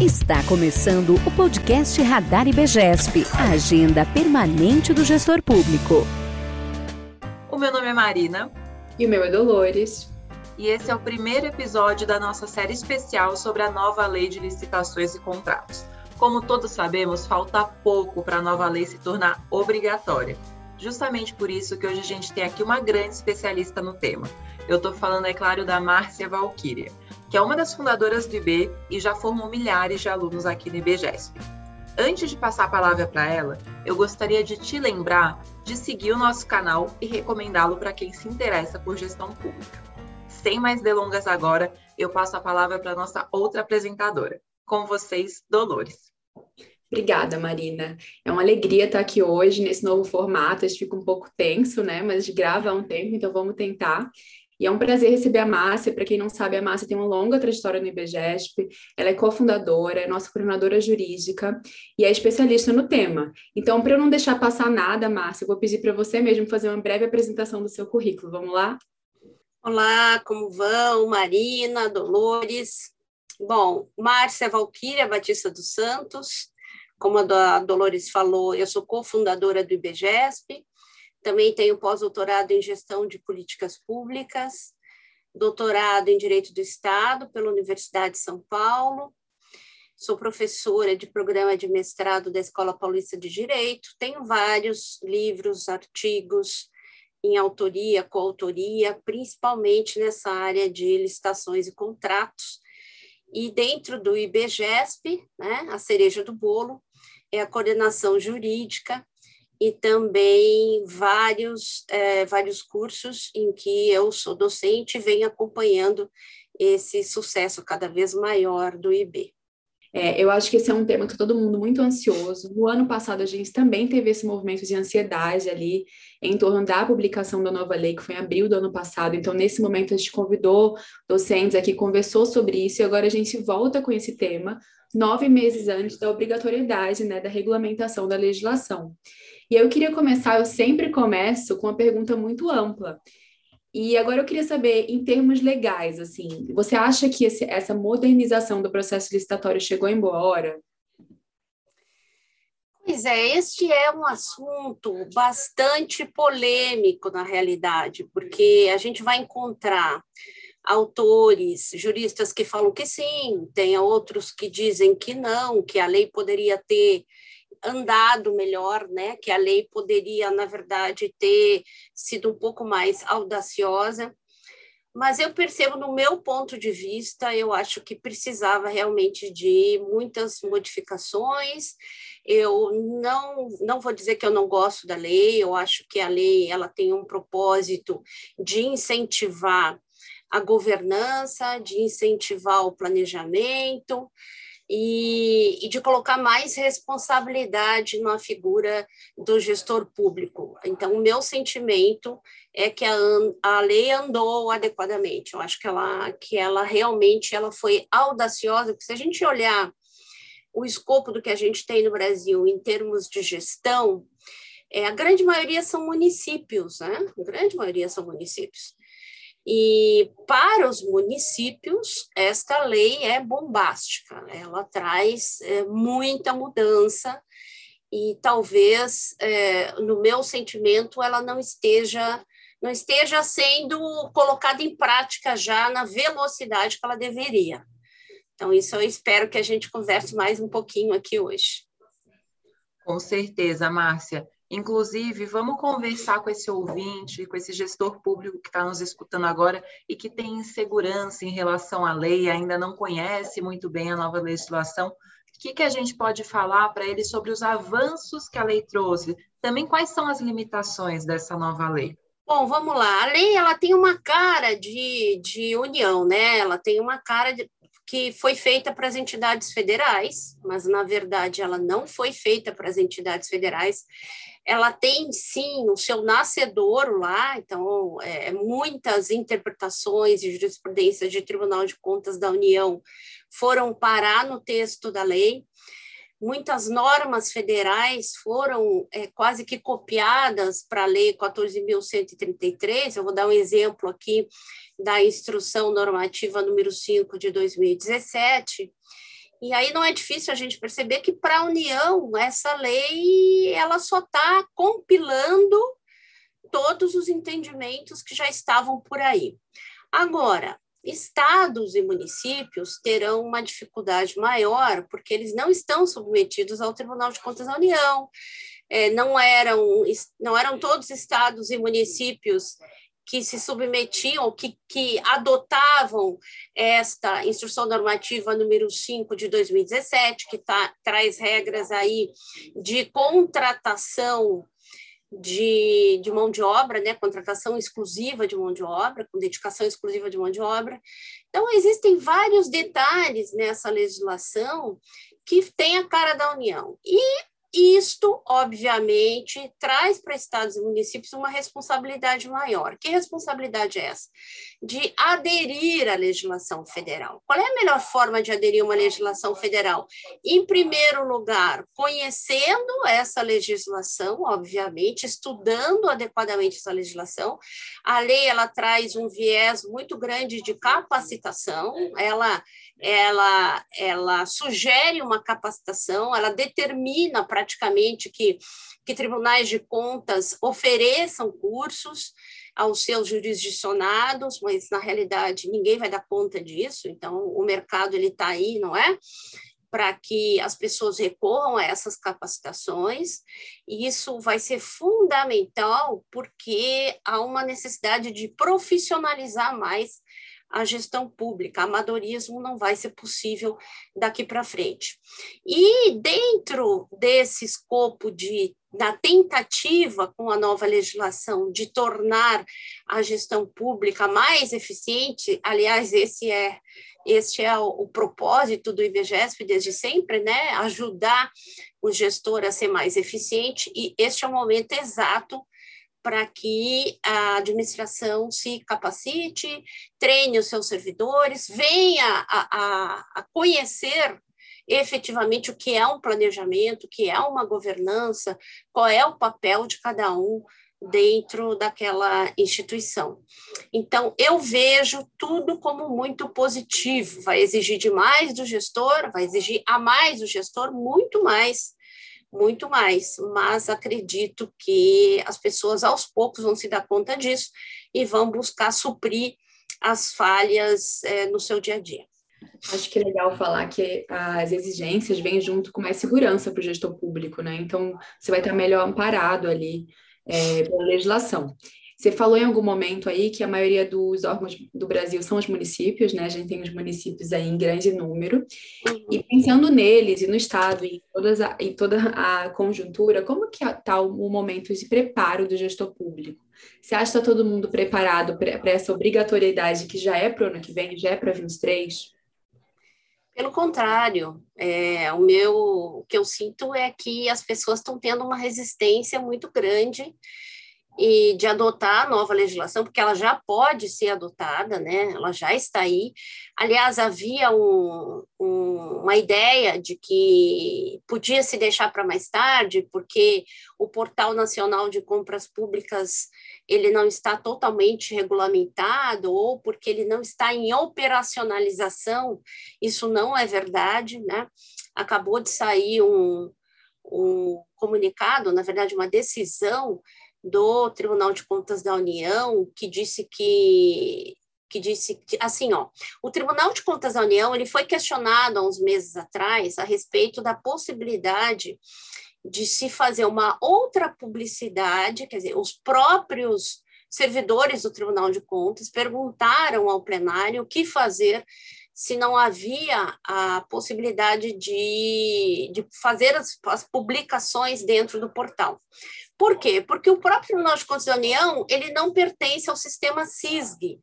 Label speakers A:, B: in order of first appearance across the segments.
A: Está começando o podcast Radar IBGESP, a agenda permanente do gestor público.
B: O meu nome é Marina.
C: E o meu é Dolores.
B: E esse é o primeiro episódio da nossa série especial sobre a nova lei de licitações e contratos. Como todos sabemos, falta pouco para a nova lei se tornar obrigatória. Justamente por isso que hoje a gente tem aqui uma grande especialista no tema. Eu estou falando, é claro, da Márcia Valquíria que é uma das fundadoras do IB e já formou milhares de alunos aqui no IBGESP. Antes de passar a palavra para ela, eu gostaria de te lembrar de seguir o nosso canal e recomendá-lo para quem se interessa por gestão pública. Sem mais delongas agora, eu passo a palavra para nossa outra apresentadora. Com vocês, Dolores.
C: Obrigada, Marina. É uma alegria estar aqui hoje nesse novo formato. A gente fica um pouco tenso, né? Mas grava há um tempo, então vamos tentar. E é um prazer receber a Márcia. Para quem não sabe, a Márcia tem uma longa trajetória no IBGESP. Ela é cofundadora, é nossa coordenadora jurídica e é especialista no tema. Então, para eu não deixar passar nada, Márcia, eu vou pedir para você mesmo fazer uma breve apresentação do seu currículo. Vamos lá?
D: Olá, como vão? Marina, Dolores. Bom, Márcia Valquíria Batista dos Santos. Como a Dolores falou, eu sou cofundadora do IBGESP, também tenho pós-doutorado em gestão de políticas públicas, doutorado em Direito do Estado pela Universidade de São Paulo. Sou professora de programa de mestrado da Escola Paulista de Direito. Tenho vários livros, artigos em autoria, coautoria, principalmente nessa área de licitações e contratos. E dentro do IBGESP, né, a cereja do bolo, é a coordenação jurídica e também vários, é, vários cursos em que eu sou docente e venho acompanhando esse sucesso cada vez maior do IB.
C: É, eu acho que esse é um tema que todo mundo muito ansioso. No ano passado, a gente também teve esse movimento de ansiedade ali em torno da publicação da nova lei, que foi em abril do ano passado. Então, nesse momento, a gente convidou docentes aqui, conversou sobre isso, e agora a gente volta com esse tema, nove meses antes da obrigatoriedade né, da regulamentação da legislação. E eu queria começar, eu sempre começo com uma pergunta muito ampla. E agora eu queria saber, em termos legais, assim, você acha que esse, essa modernização do processo licitatório chegou em boa hora?
D: Pois é, este é um assunto bastante polêmico na realidade, porque a gente vai encontrar autores, juristas que falam que sim, tem outros que dizem que não, que a lei poderia ter andado melhor, né? Que a lei poderia, na verdade, ter sido um pouco mais audaciosa. Mas eu percebo, no meu ponto de vista, eu acho que precisava realmente de muitas modificações. Eu não, não vou dizer que eu não gosto da lei, eu acho que a lei ela tem um propósito de incentivar a governança, de incentivar o planejamento, e, e, de colocar mais responsabilidade na figura do gestor público. Então, o meu sentimento é que a, a lei andou adequadamente. Eu acho que ela, que ela realmente ela foi audaciosa, porque se a gente olhar o escopo do que a gente tem no Brasil em termos de gestão, é, a grande maioria são municípios, né? A grande maioria são municípios. E para os municípios, esta lei é bombástica, ela traz é, muita mudança e talvez, é, no meu sentimento, ela não esteja não esteja sendo colocada em prática já na velocidade que ela deveria. Então, isso eu espero que a gente converse mais um pouquinho aqui hoje.
B: Com certeza, Márcia. Inclusive, vamos conversar com esse ouvinte, com esse gestor público que está nos escutando agora e que tem insegurança em relação à lei, ainda não conhece muito bem a nova legislação. O que, que a gente pode falar para ele sobre os avanços que a lei trouxe? Também quais são as limitações dessa nova lei?
D: Bom, vamos lá. A lei ela tem uma cara de, de união, né? Ela tem uma cara de, que foi feita para as entidades federais, mas na verdade ela não foi feita para as entidades federais ela tem sim o seu nascedouro lá, então é, muitas interpretações e jurisprudências de Tribunal de Contas da União foram parar no texto da lei. Muitas normas federais foram é, quase que copiadas para a Lei 14.133. Eu vou dar um exemplo aqui da Instrução Normativa número 5 de 2017, E aí não é difícil a gente perceber que para a União essa lei ela só está compilando todos os entendimentos que já estavam por aí. Agora, estados e municípios terão uma dificuldade maior, porque eles não estão submetidos ao Tribunal de Contas da União, é, não, eram, não eram todos estados e municípios que se submetiam, que, que adotavam esta instrução normativa número 5 de 2017, que tá, traz regras aí de contratação de, de mão de obra, né, contratação exclusiva de mão de obra, com dedicação exclusiva de mão de obra. Então, existem vários detalhes nessa legislação que tem a cara da União. E isto, obviamente, traz para estados e municípios uma responsabilidade maior. Que responsabilidade é essa? De aderir à legislação federal. Qual é a melhor forma de aderir a uma legislação federal? Em primeiro lugar, conhecendo essa legislação, obviamente, estudando adequadamente essa legislação. A lei ela traz um viés muito grande de capacitação, ela ela, ela sugere uma capacitação, ela determina praticamente que, que tribunais de contas ofereçam cursos aos seus jurisdicionados, mas na realidade ninguém vai dar conta disso, então o mercado ele está aí, não é? Para que as pessoas recorram a essas capacitações, e isso vai ser fundamental porque há uma necessidade de profissionalizar mais a gestão pública. Amadorismo não vai ser possível daqui para frente. E dentro desse escopo de da tentativa com a nova legislação de tornar a gestão pública mais eficiente, aliás, esse é este é o, o propósito do IBGESP desde sempre, né? Ajudar o gestor a ser mais eficiente, e este é o momento exato para que a administração se capacite, treine os seus servidores, venha a, a, a conhecer efetivamente o que é um planejamento, o que é uma governança, qual é o papel de cada um dentro daquela instituição. Então, eu vejo tudo como muito positivo, vai exigir demais do gestor, vai exigir a mais do gestor, muito mais muito mais, mas acredito que as pessoas aos poucos vão se dar conta disso e vão buscar suprir as falhas é, no seu dia a dia.
C: Acho que é legal falar que as exigências vêm junto com mais segurança para o gestor público, né? Então, você vai estar melhor amparado ali é, pela legislação. Você falou em algum momento aí que a maioria dos órgãos do Brasil são os municípios, né? A gente tem os municípios aí em grande número. E uhum. pensando neles e no Estado e todas a, em toda a conjuntura, como que está o momento de preparo do gestor público? Você acha que está todo mundo preparado para essa obrigatoriedade que já é para o ano que vem, já é para 23?
D: Pelo contrário, é, o meu, o que eu sinto é que as pessoas estão tendo uma resistência muito grande e de adotar a nova legislação, porque ela já pode ser adotada, né? ela já está aí. Aliás, havia um, um, uma ideia de que podia se deixar para mais tarde, porque o Portal Nacional de Compras Públicas ele não está totalmente regulamentado ou porque ele não está em operacionalização. Isso não é verdade, né? Acabou de sair um, um comunicado, na verdade, uma decisão do Tribunal de Contas da União que disse que que disse que, assim, ó, o Tribunal de Contas da União ele foi questionado há uns meses atrás a respeito da possibilidade de se fazer uma outra publicidade, quer dizer, os próprios servidores do Tribunal de Contas perguntaram ao plenário o que fazer se não havia a possibilidade de, de fazer as, as publicações dentro do portal. Por quê? Porque o próprio Tribunal de Contas da União, ele não pertence ao sistema CISG.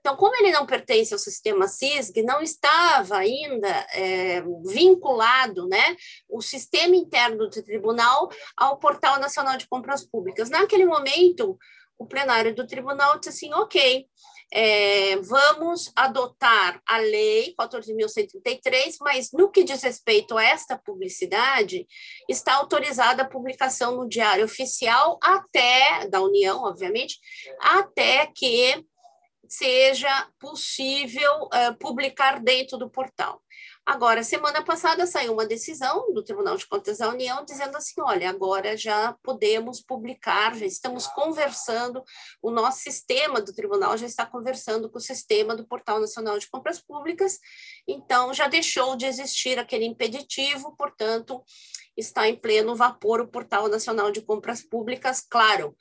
D: Então, como ele não pertence ao sistema CISG, não estava ainda é, vinculado né, o sistema interno do tribunal ao Portal Nacional de Compras Públicas. Naquele momento, o plenário do tribunal disse assim: ok, é, vamos adotar a lei 14.133, mas no que diz respeito a esta publicidade, está autorizada a publicação no Diário Oficial até, da União, obviamente, até que seja possível uh, publicar dentro do portal. Agora, semana passada saiu uma decisão do Tribunal de Contas da União dizendo assim: olha, agora já podemos publicar, já estamos conversando, o nosso sistema do tribunal já está conversando com o sistema do Portal Nacional de Compras Públicas, então já deixou de existir aquele impeditivo, portanto, está em pleno vapor o Portal Nacional de Compras Públicas, claro,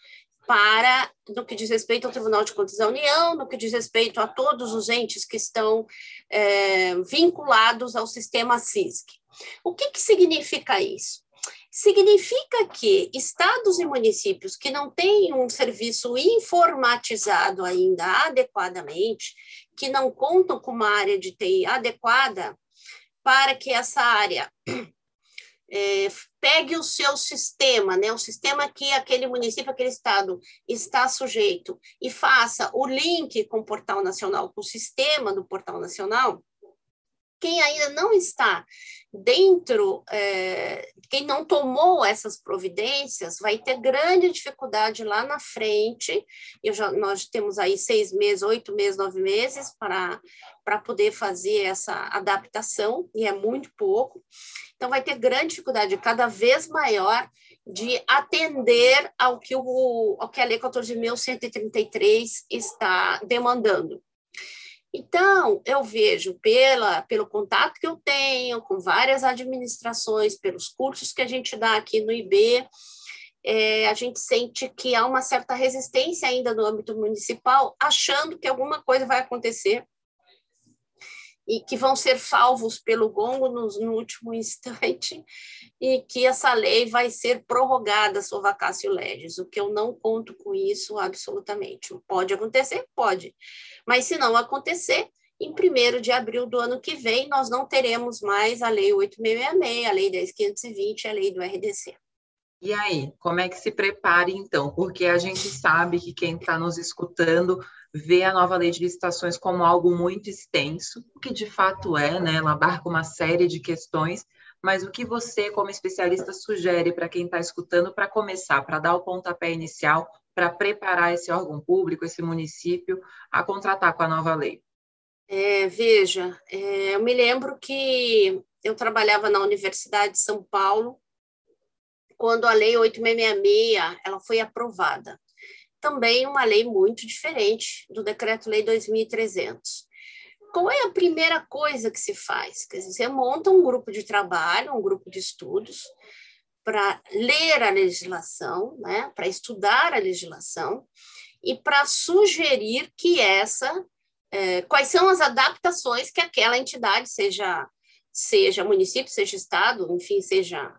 D: para, no que diz respeito ao Tribunal de Contas da União, no que diz respeito a todos os entes que estão é, vinculados ao sistema CISC. O que, que significa isso? Significa que estados e municípios que não têm um serviço informatizado ainda adequadamente, que não contam com uma área de TI adequada, para que essa área é, pegue o seu sistema, né, o sistema que aquele município, aquele estado está sujeito, e faça o link com o Portal Nacional, com o sistema do Portal Nacional, quem ainda não está dentro, é, quem não tomou essas providências, vai ter grande dificuldade lá na frente. Eu já, nós temos aí seis meses, oito meses, nove meses para, poder fazer essa adaptação, e é muito pouco. Então, vai ter grande dificuldade, cada vez maior, de atender ao que, o, ao que a Lei 14.133 está demandando. Então, eu vejo pela, pelo contato que eu tenho com várias administrações, pelos cursos que a gente dá aqui no IB, é, a gente sente que há uma certa resistência ainda no âmbito municipal, achando que alguma coisa vai acontecer e que vão ser salvos pelo gongo no, no, último instante e que essa lei vai ser prorrogada sob vacácio legis, o que eu não conto com isso absolutamente. Pode acontecer? Pode. Mas se não acontecer, em 1 de abril do ano que vem, nós não teremos mais a Lei 8666, a Lei 10520 e a Lei do RDC.
B: E aí, como é que se prepare então? Porque a gente sabe que quem está nos escutando vê a nova lei de licitações como algo muito extenso, o que de fato é, né? Ela abarca uma série de questões, mas o que você, como especialista, sugere para quem está escutando para começar, para dar o pontapé inicial, para preparar esse órgão público, esse município, a contratar com a nova lei?
D: É, veja, é, eu me lembro que eu trabalhava na Universidade de São Paulo quando a Lei 8666 ela foi aprovada. Também uma lei muito diferente do Decreto-Lei 2300. Qual é a primeira coisa que se faz? Quer dizer, você monta um grupo de trabalho, um grupo de estudos, para ler a legislação, né, para estudar a legislação e para sugerir que essa, é, quais são as adaptações que aquela entidade, seja, seja município, seja estado, enfim, seja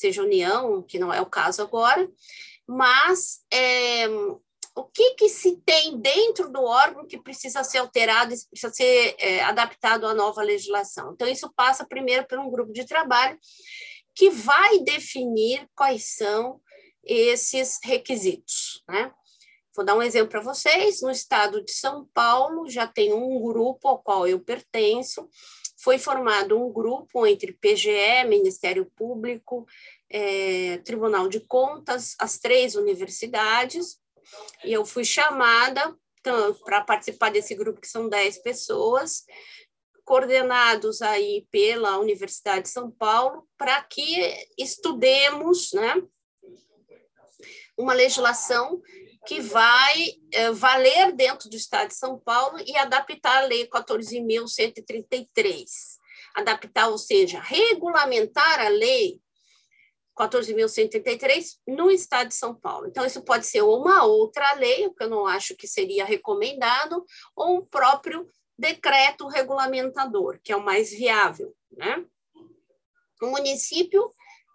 D: seja união, que não é o caso agora, mas é, o que, que se tem dentro do órgão que precisa ser alterado, precisa ser é, adaptado à nova legislação. Então, isso passa primeiro por um grupo de trabalho que vai definir quais são esses requisitos. Né? Vou dar um exemplo para vocês. No estado de São Paulo, já tem um grupo ao qual eu pertenço, foi formado um grupo entre PGE, Ministério Público, é, Tribunal de Contas, as três universidades, e eu fui chamada então, para participar desse grupo, que são dez pessoas, coordenados aí pela Universidade de São Paulo, para que estudemos né, uma legislação que vai é, valer dentro do Estado de São Paulo e adaptar a Lei 14.133. Adaptar, ou seja, regulamentar a Lei 14.133 no Estado de São Paulo. Então, isso pode ser uma outra lei, o que eu não acho que seria recomendado, ou um próprio decreto regulamentador, que é o mais viável. Né? O município,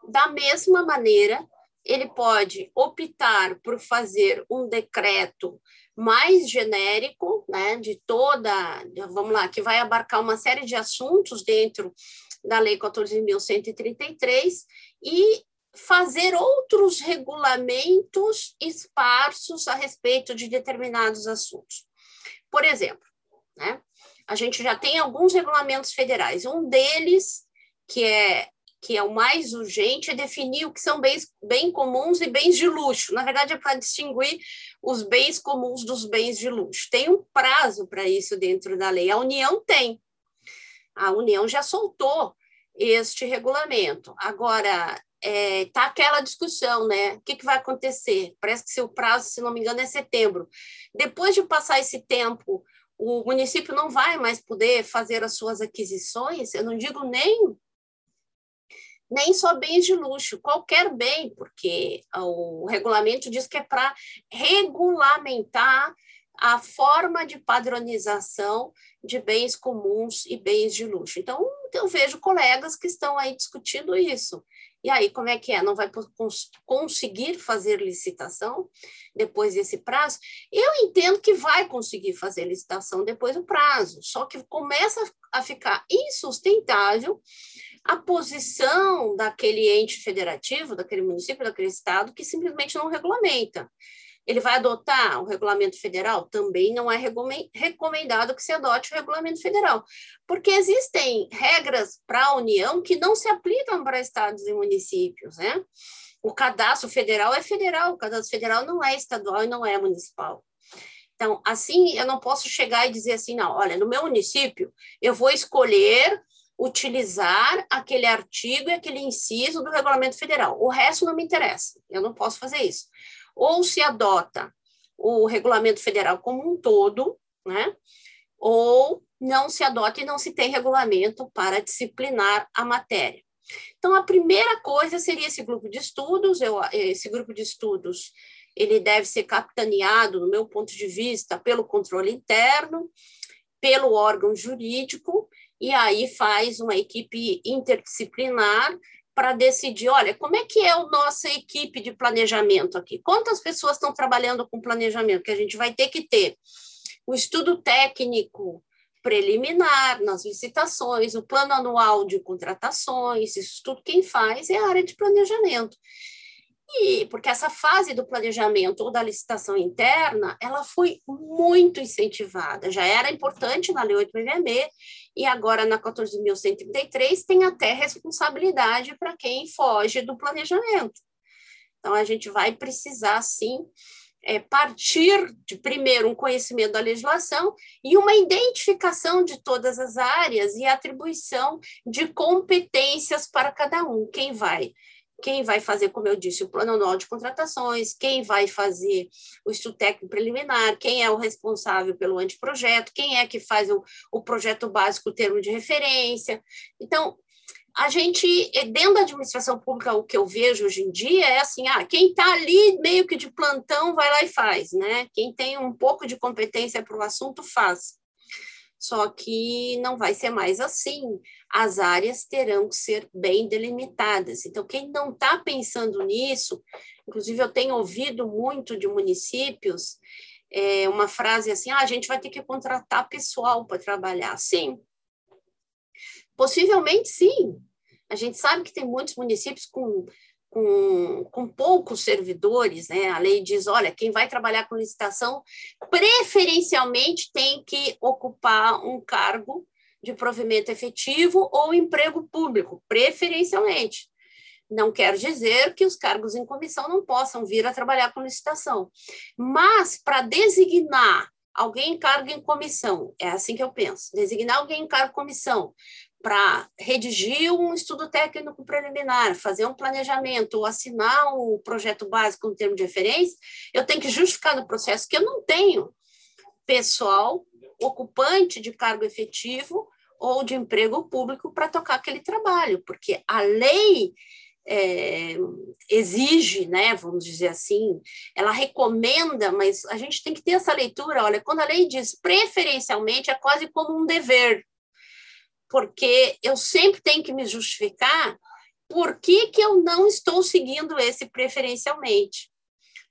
D: da mesma maneira, ele pode optar por fazer um decreto mais genérico, né, de toda, vamos lá, que vai abarcar uma série de assuntos dentro da Lei 14.133 e fazer outros regulamentos esparsos a respeito de determinados assuntos. Por exemplo, né, a gente já tem alguns regulamentos federais, um deles, que é que é o mais urgente, é definir o que são bens bem comuns e bens de luxo. Na verdade, é para distinguir os bens comuns dos bens de luxo. Tem um prazo para isso dentro da lei. A União tem. A União já soltou este regulamento. Agora, está é, tá aquela discussão, né? O que, que vai acontecer? Parece que seu prazo, se não me engano, é setembro. Depois de passar esse tempo, o município não vai mais poder fazer as suas aquisições, eu não digo nem nem só bens de luxo, qualquer bem, porque o regulamento diz que é para regulamentar a forma de padronização de bens comuns e bens de luxo. Então, eu vejo colegas que estão aí discutindo isso. E aí, como é que é? Não vai cons conseguir fazer licitação depois desse prazo? Eu entendo que vai conseguir fazer licitação depois do prazo, só que começa a ficar insustentável a posição daquele ente federativo, daquele município, daquele estado, que simplesmente não regulamenta. Ele vai adotar o regulamento federal? Também não é recomendado que se adote o regulamento federal, porque existem regras para a União que não se aplicam para estados e municípios, né? O cadastro federal é federal, o cadastro federal não é estadual e não é municipal. Então, assim, eu não posso chegar e dizer assim, não, olha, no meu município, eu vou escolher utilizar aquele artigo e aquele inciso do regulamento federal. O resto não me interessa, eu não posso fazer isso. Ou se adota o regulamento federal como um todo, né? Ou não se adota e não se tem regulamento para disciplinar a matéria. Então, a primeira coisa seria esse grupo de estudos. Eu, esse grupo de estudos ele deve ser capitaneado, no meu ponto de vista, pelo controle interno, pelo órgão jurídico e aí faz uma equipe interdisciplinar para decidir, olha, como é que é a nossa equipe de planejamento aqui? Quantas pessoas estão trabalhando com planejamento? Que a gente vai ter que ter o estudo técnico preliminar nas licitações, o plano anual de contratações, isso tudo quem faz é a área de planejamento. E porque essa fase do planejamento ou da licitação interna, ela foi muito incentivada, já era importante na Lei 866 e agora na 14.133 tem até responsabilidade para quem foge do planejamento. Então a gente vai precisar sim é, partir de primeiro um conhecimento da legislação e uma identificação de todas as áreas e atribuição de competências para cada um. Quem vai quem vai fazer, como eu disse, o plano anual de contratações, quem vai fazer o estudo técnico preliminar, quem é o responsável pelo anteprojeto, quem é que faz o, o projeto básico, o termo de referência. Então, a gente, dentro da administração pública, o que eu vejo hoje em dia é assim, ah, quem está ali meio que de plantão vai lá e faz, né? Quem tem um pouco de competência para o assunto faz só que não vai ser mais assim. As áreas terão que ser bem delimitadas. Então, quem não está pensando nisso, inclusive eu tenho ouvido muito de municípios é, uma frase assim: ah, a gente vai ter que contratar pessoal para trabalhar. Sim, possivelmente sim. A gente sabe que tem muitos municípios com com, com poucos servidores, né? A lei diz, olha, quem vai trabalhar com licitação preferencialmente tem que ocupar um cargo de provimento efetivo ou emprego público, preferencialmente. Não quer dizer que os cargos em comissão não possam vir a trabalhar com licitação, mas para designar alguém em cargo em comissão, é assim que eu penso, designar alguém em cargo em comissão para redigir um estudo técnico preliminar, fazer um planejamento ou assinar um projeto básico no termo de referência, eu tenho que justificar no processo que eu não tenho pessoal ocupante de cargo efetivo ou de emprego público para tocar aquele trabalho, porque a lei é, exige, né, vamos dizer assim, ela recomenda, mas a gente tem que ter essa leitura. Olha, quando a lei diz preferencialmente, é quase como um dever porque eu sempre tenho que me justificar por que, que eu não estou seguindo esse preferencialmente.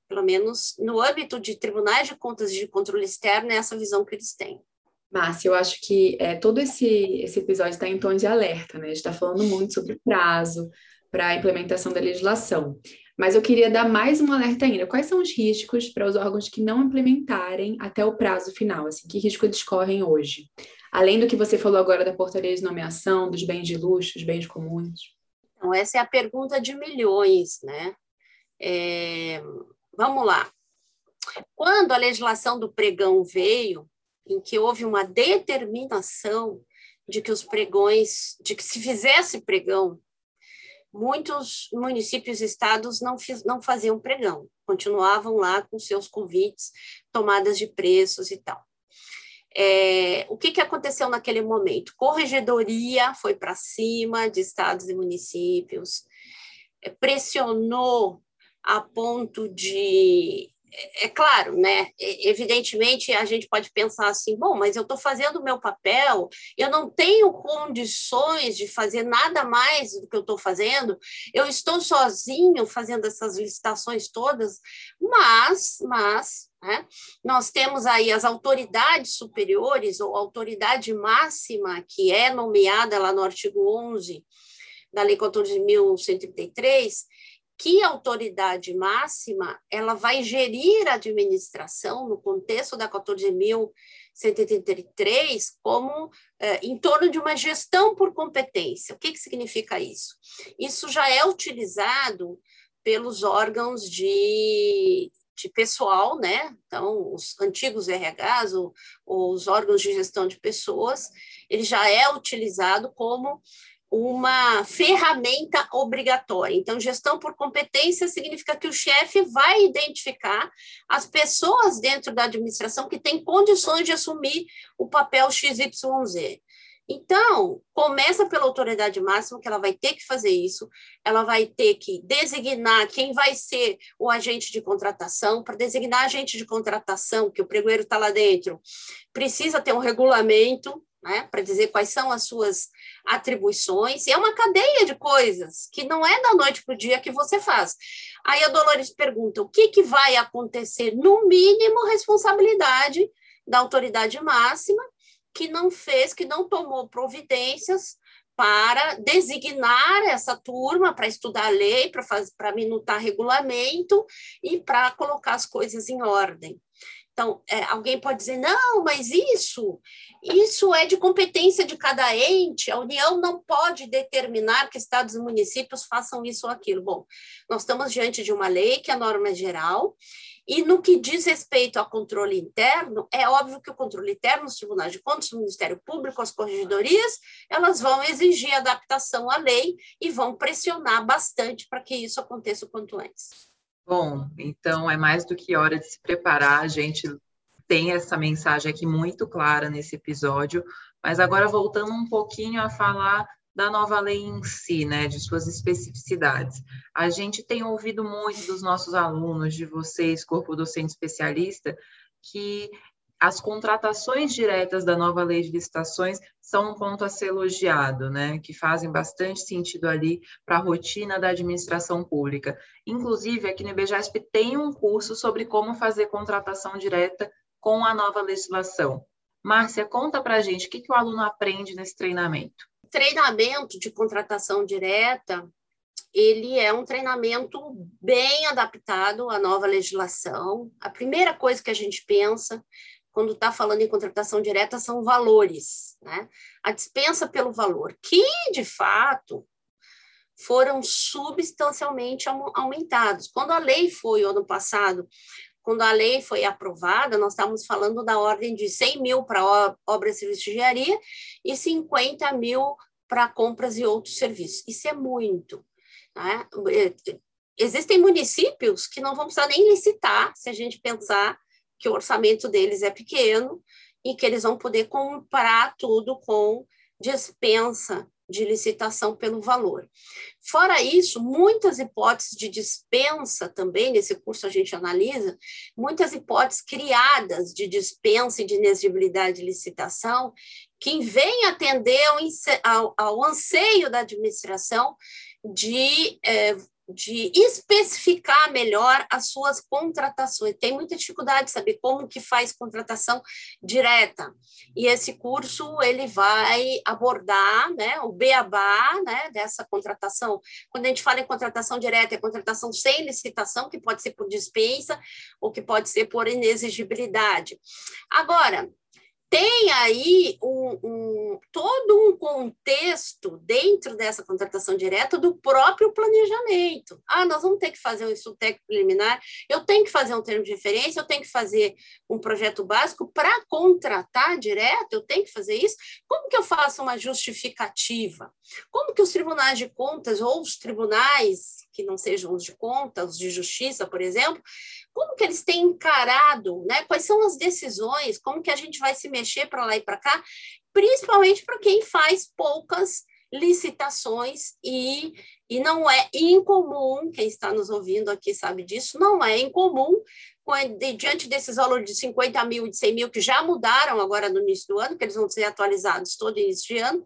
D: Pelo menos no âmbito de tribunais de contas e de controle externo, é essa visão que eles têm.
C: Márcia, eu acho que é, todo esse, esse episódio está em tom de alerta, né? A gente está falando muito sobre prazo para a implementação da legislação. Mas eu queria dar mais um alerta ainda. Quais são os riscos para os órgãos que não implementarem até o prazo final? Assim, que risco eles correm hoje? Além do que você falou agora da portaria de nomeação, dos bens de luxo, dos bens comuns.
D: Então, essa é a pergunta de milhões, né? É, vamos lá. Quando a legislação do pregão veio, em que houve uma determinação de que os pregões, de que se fizesse pregão, muitos municípios e estados não, fiz, não faziam pregão, continuavam lá com seus convites, tomadas de preços e tal. É, o que, que aconteceu naquele momento? Corregedoria foi para cima de estados e municípios, é, pressionou a ponto de é, é claro, né? Evidentemente, a gente pode pensar assim: bom, mas eu estou fazendo o meu papel, eu não tenho condições de fazer nada mais do que eu estou fazendo, eu estou sozinho fazendo essas licitações todas, mas, mas, né, nós temos aí as autoridades superiores, ou autoridade máxima, que é nomeada lá no artigo 11 da Lei 14.133, que autoridade máxima ela vai gerir a administração no contexto da 14.133 como é, em torno de uma gestão por competência. O que, que significa isso? Isso já é utilizado pelos órgãos de, de pessoal, né? Então, os antigos RHs, ou, ou os órgãos de gestão de pessoas, ele já é utilizado como uma ferramenta obrigatória. Então, gestão por competência significa que o chefe vai identificar as pessoas dentro da administração que têm condições de assumir o papel XYZ. Então, começa pela autoridade máxima, que ela vai ter que fazer isso, ela vai ter que designar quem vai ser o agente de contratação. Para designar agente de contratação, que o pregoeiro está lá dentro, precisa ter um regulamento, né, para dizer quais são as suas atribuições, e é uma cadeia de coisas que não é da noite para o dia que você faz. Aí a Dolores pergunta: o que, que vai acontecer? No mínimo, responsabilidade da autoridade máxima, que não fez, que não tomou providências para designar essa turma para estudar a lei, para minutar regulamento e para colocar as coisas em ordem. Então, é, alguém pode dizer, não, mas isso, isso é de competência de cada ente, a União não pode determinar que estados e municípios façam isso ou aquilo. Bom, nós estamos diante de uma lei que a norma é geral, e no que diz respeito ao controle interno, é óbvio que o controle interno, os tribunais de contas, o Ministério Público, as corregedorias, elas vão exigir adaptação à lei e vão pressionar bastante para que isso aconteça o quanto antes.
B: Bom, então é mais do que hora de se preparar. A gente tem essa mensagem aqui muito clara nesse episódio, mas agora voltando um pouquinho a falar da nova lei em si, né, de suas especificidades. A gente tem ouvido muito dos nossos alunos, de vocês, corpo docente especialista, que as contratações diretas da nova lei de licitações são um ponto a ser elogiado, né? Que fazem bastante sentido ali para a rotina da administração pública. Inclusive, aqui no IBGESP tem um curso sobre como fazer contratação direta com a nova legislação. Márcia, conta para a gente o que, que o aluno aprende nesse treinamento.
D: Treinamento de contratação direta ele é um treinamento bem adaptado à nova legislação. A primeira coisa que a gente pensa quando está falando em contratação direta, são valores, né? A dispensa pelo valor, que de fato foram substancialmente aumentados. Quando a lei foi, ano passado, quando a lei foi aprovada, nós estávamos falando da ordem de 100 mil para obras e serviços de engenharia e 50 mil para compras e outros serviços. Isso é muito. Né? Existem municípios que não vão precisar nem licitar, se a gente pensar que o orçamento deles é pequeno e que eles vão poder comprar tudo com dispensa de licitação pelo valor. Fora isso, muitas hipóteses de dispensa também, nesse curso a gente analisa, muitas hipóteses criadas de dispensa e de inexigibilidade de licitação, que vêm atender ao, ao, ao anseio da administração de eh, de especificar melhor as suas contratações. Tem muita dificuldade de saber como que faz contratação direta. E esse curso ele vai abordar, né, o beabá, né, dessa contratação. Quando a gente fala em contratação direta, é contratação sem licitação, que pode ser por dispensa ou que pode ser por inexigibilidade. Agora, tem aí um, um, todo um contexto dentro dessa contratação direta do próprio planejamento. Ah, nós vamos ter que fazer um estudo técnico preliminar, eu tenho que fazer um termo de referência, eu tenho que fazer um projeto básico para contratar direto, eu tenho que fazer isso. Como que eu faço uma justificativa? Como que os tribunais de contas ou os tribunais que não sejam os de contas, os de justiça, por exemplo, como que eles têm encarado, né? Quais são as decisões, como que a gente vai se mexer para lá e para cá, principalmente para quem faz poucas licitações e, e não é incomum, quem está nos ouvindo aqui sabe disso, não é incomum, diante desses valores de 50 mil e de 100 mil, que já mudaram agora no início do ano, que eles vão ser atualizados todo início de ano,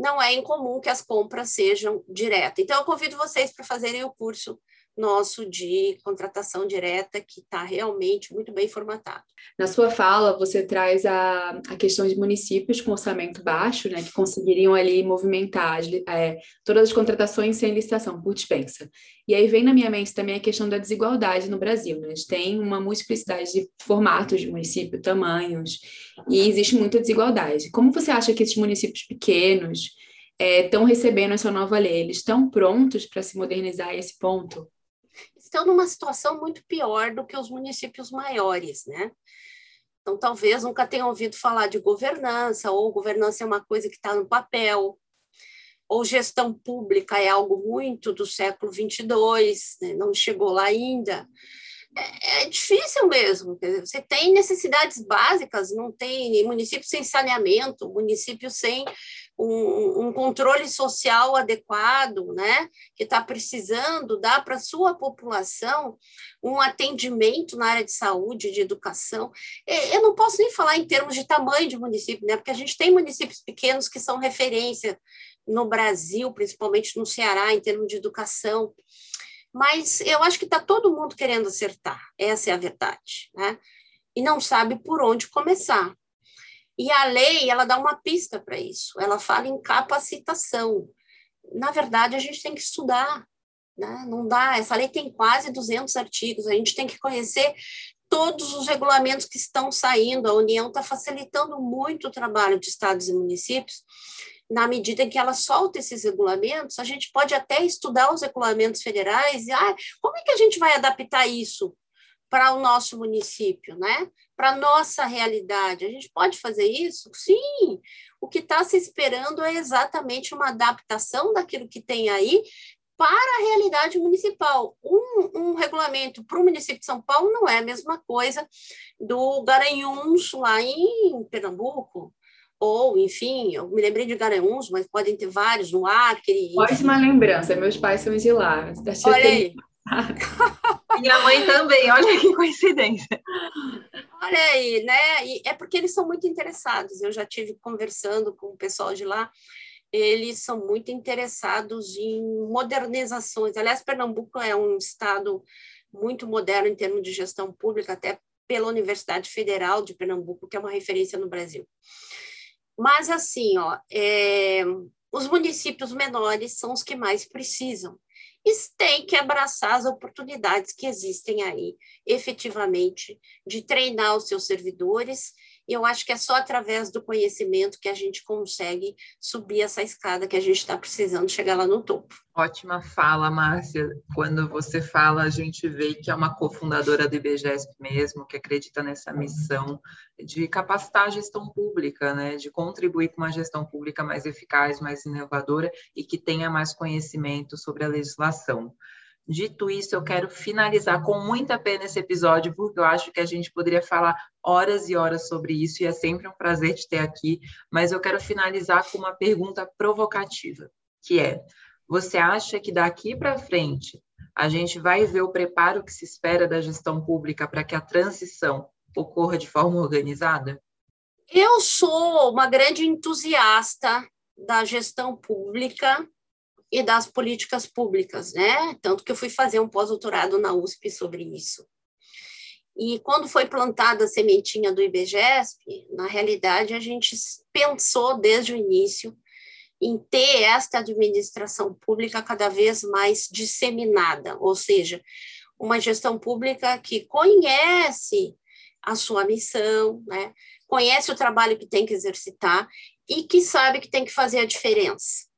D: não é incomum que as compras sejam diretas. Então, eu convido vocês para fazerem o curso nosso de contratação direta, que está realmente muito bem formatado.
C: Na sua fala, você traz a, a questão de municípios com orçamento baixo, né, que conseguiriam ali movimentar é, todas as contratações sem licitação, por dispensa. E aí vem na minha mente também a questão da desigualdade no Brasil. Né? A gente tem uma multiplicidade de formatos de município, tamanhos, e existe muita desigualdade. Como você acha que esses municípios pequenos estão é, recebendo essa nova lei? Eles estão prontos para se modernizar a esse ponto?
D: Estão numa situação muito pior do que os municípios maiores, né? Então, talvez nunca tenham ouvido falar de governança, ou governança é uma coisa que está no papel, ou gestão pública é algo muito do século 22, né? não chegou lá ainda. É, é difícil mesmo. Você tem necessidades básicas, não tem município sem saneamento, município sem um, um controle social adequado, né? Que está precisando dar para sua população um atendimento na área de saúde, de educação. Eu não posso nem falar em termos de tamanho de município, né? Porque a gente tem municípios pequenos que são referência no Brasil, principalmente no Ceará, em termos de educação mas eu acho que está todo mundo querendo acertar, essa é a verdade, né? E não sabe por onde começar. E a lei, ela dá uma pista para isso, ela fala em capacitação. Na verdade, a gente tem que estudar, né? Não dá, essa lei tem quase 200 artigos, a gente tem que conhecer todos os regulamentos que estão saindo, a União está facilitando muito o trabalho de estados e municípios, na medida em que ela solta esses regulamentos, a gente pode até estudar os regulamentos federais e ah, como é que a gente vai adaptar isso para o nosso município, né? Para a nossa realidade. A gente pode fazer isso? Sim. O que está se esperando é exatamente uma adaptação daquilo que tem aí para a realidade municipal. Um, um regulamento para o município de São Paulo não é a mesma coisa do Garanhuns lá em Pernambuco, ou, enfim, eu me lembrei de Garanhuns, mas podem ter vários no Acre.
C: Ótima lembrança, meus pais são de lá.
D: Olha aí.
B: Minha mãe também, olha que coincidência.
D: Olha aí, né? E é porque eles são muito interessados. Eu já tive conversando com o pessoal de lá, eles são muito interessados em modernizações. Aliás, Pernambuco é um estado muito moderno em termos de gestão pública, até pela Universidade Federal de Pernambuco, que é uma referência no Brasil. Mas, assim, ó, é, os municípios menores são os que mais precisam. E tem que abraçar as oportunidades que existem aí, efetivamente, de treinar os seus servidores e eu acho que é só através do conhecimento que a gente consegue subir essa escada que a gente está precisando chegar lá no topo.
B: Ótima fala, Márcia. Quando você fala, a gente vê que é uma cofundadora do IBGESP mesmo, que acredita nessa missão de capacitar a gestão pública, né? de contribuir com uma gestão pública mais eficaz, mais inovadora e que tenha mais conhecimento sobre a legislação. Dito isso, eu quero finalizar com muita pena esse episódio, porque eu acho que a gente poderia falar horas e horas sobre isso, e é sempre um prazer te ter aqui, mas eu quero finalizar com uma pergunta provocativa, que é: você acha que daqui para frente a gente vai ver o preparo que se espera da gestão pública para que a transição ocorra de forma organizada?
D: Eu sou uma grande entusiasta da gestão pública e das políticas públicas, né? Tanto que eu fui fazer um pós-doutorado na USP sobre isso. E quando foi plantada a sementinha do IBGESP, na realidade a gente pensou desde o início em ter esta administração pública cada vez mais disseminada, ou seja, uma gestão pública que conhece a sua missão, né? conhece o trabalho que tem que exercitar e que sabe que tem que fazer a diferença.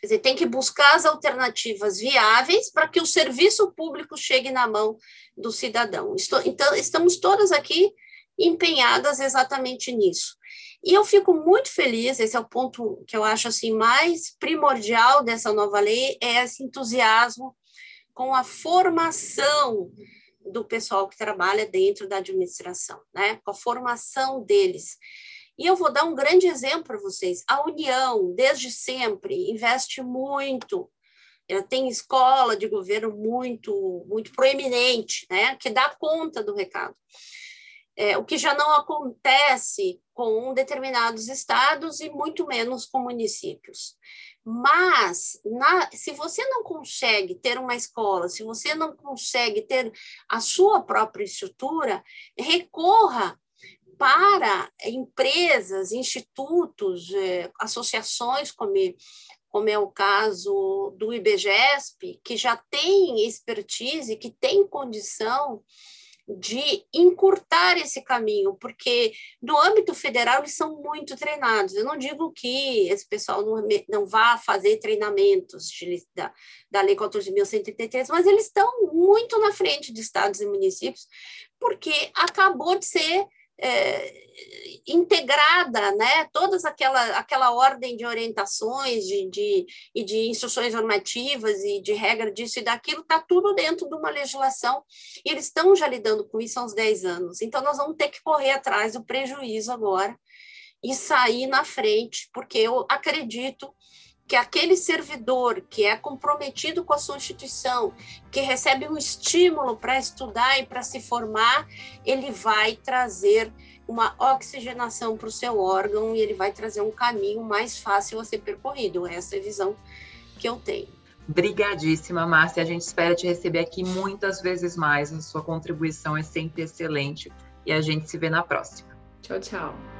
D: Quer dizer, tem que buscar as alternativas viáveis para que o serviço público chegue na mão do cidadão. Estou, então, estamos todas aqui empenhadas exatamente nisso. E eu fico muito feliz, esse é o ponto que eu acho assim mais primordial dessa nova lei, é esse entusiasmo com a formação do pessoal que trabalha dentro da administração, né? Com a formação deles. E eu vou dar um grande exemplo para vocês. A União, desde sempre, investe muito. Ela tem escola de governo muito, muito proeminente, né? Que dá conta do recado. É, o que já não acontece com determinados estados e muito menos com municípios. Mas, na, se você não consegue ter uma escola, se você não consegue ter a sua própria estrutura, recorra para empresas, institutos, é, associações, como, como é o caso do IBGESP, que já tem expertise, que tem condição de encurtar esse caminho, porque no âmbito federal eles são muito treinados. Eu não digo que esse pessoal não, não vá fazer treinamentos de, da, da Lei 14.133, mas eles estão muito na frente de estados e municípios, porque acabou de ser é, integrada, né, todas aquela, aquela ordem de orientações de, de, e de instruções normativas e de regra disso e daquilo, está tudo dentro de uma legislação, e eles estão já lidando com isso há uns 10 anos, então nós vamos ter que correr atrás do prejuízo agora e sair na frente, porque eu acredito que aquele servidor que é comprometido com a sua instituição, que recebe um estímulo para estudar e para se formar, ele vai trazer uma oxigenação para o seu órgão e ele vai trazer um caminho mais fácil a ser percorrido. Essa é a visão que eu tenho.
B: Brigadíssima, Márcia. A gente espera te receber aqui muitas vezes mais. A sua contribuição é sempre excelente e a gente se vê na próxima.
C: Tchau, tchau.